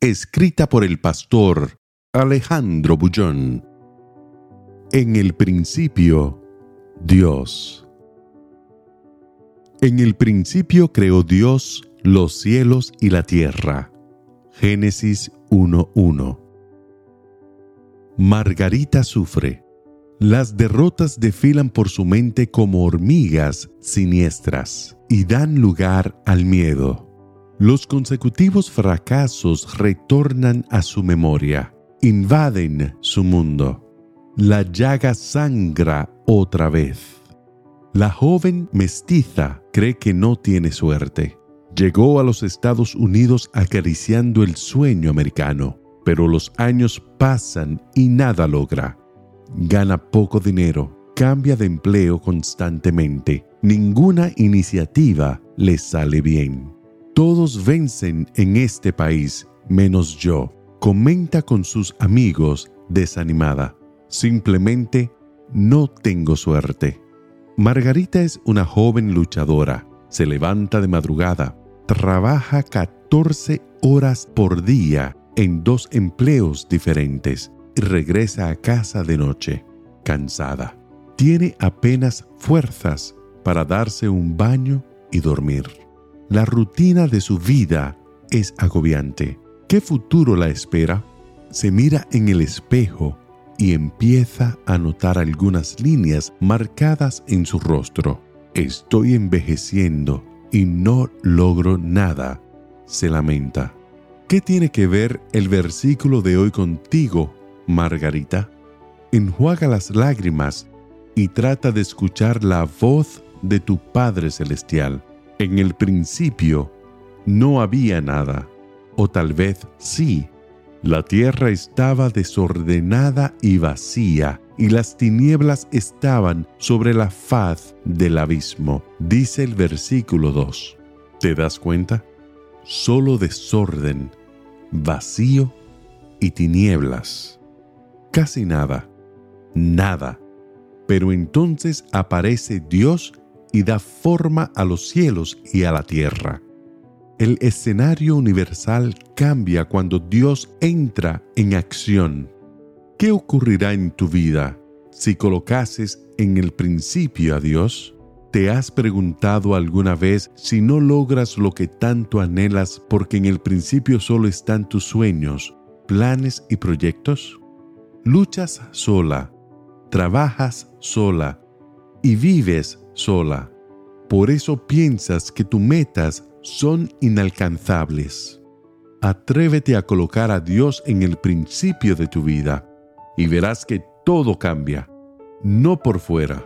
Escrita por el pastor Alejandro Bullón. En el principio, Dios. En el principio creó Dios los cielos y la tierra. Génesis 1.1. Margarita sufre. Las derrotas desfilan por su mente como hormigas siniestras y dan lugar al miedo. Los consecutivos fracasos retornan a su memoria, invaden su mundo. La llaga sangra otra vez. La joven mestiza cree que no tiene suerte. Llegó a los Estados Unidos acariciando el sueño americano, pero los años pasan y nada logra. Gana poco dinero, cambia de empleo constantemente. Ninguna iniciativa le sale bien. Todos vencen en este país, menos yo. Comenta con sus amigos desanimada. Simplemente no tengo suerte. Margarita es una joven luchadora. Se levanta de madrugada, trabaja 14 horas por día en dos empleos diferentes y regresa a casa de noche, cansada. Tiene apenas fuerzas para darse un baño y dormir. La rutina de su vida es agobiante. ¿Qué futuro la espera? Se mira en el espejo y empieza a notar algunas líneas marcadas en su rostro. Estoy envejeciendo y no logro nada, se lamenta. ¿Qué tiene que ver el versículo de hoy contigo, Margarita? Enjuaga las lágrimas y trata de escuchar la voz de tu Padre Celestial. En el principio no había nada, o tal vez sí. La tierra estaba desordenada y vacía, y las tinieblas estaban sobre la faz del abismo, dice el versículo 2. ¿Te das cuenta? Solo desorden, vacío y tinieblas. Casi nada, nada. Pero entonces aparece Dios y da forma a los cielos y a la tierra. El escenario universal cambia cuando Dios entra en acción ¿Qué ocurrirá en tu vida si colocases en el principio a Dios? ¿Te has preguntado alguna vez si no logras lo que tanto anhelas porque en el principio solo están tus sueños, planes y proyectos? Luchas sola, trabajas sola y vives sola. Por eso piensas que tus metas son inalcanzables. Atrévete a colocar a Dios en el principio de tu vida y verás que todo cambia, no por fuera.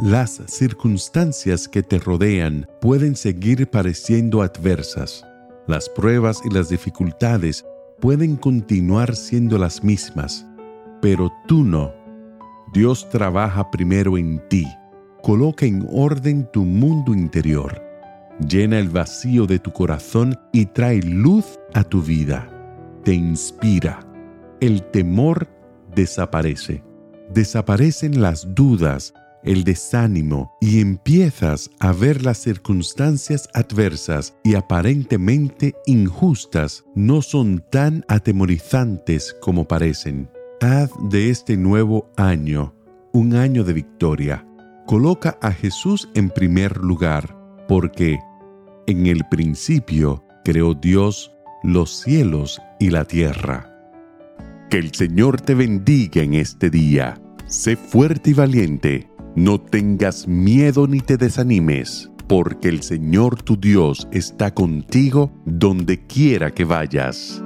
Las circunstancias que te rodean pueden seguir pareciendo adversas. Las pruebas y las dificultades pueden continuar siendo las mismas, pero tú no. Dios trabaja primero en ti, coloca en orden tu mundo interior, llena el vacío de tu corazón y trae luz a tu vida. Te inspira. El temor desaparece. Desaparecen las dudas, el desánimo y empiezas a ver las circunstancias adversas y aparentemente injustas no son tan atemorizantes como parecen. Haz de este nuevo año un año de victoria. Coloca a Jesús en primer lugar, porque en el principio creó Dios los cielos y la tierra. Que el Señor te bendiga en este día. Sé fuerte y valiente. No tengas miedo ni te desanimes, porque el Señor tu Dios está contigo donde quiera que vayas.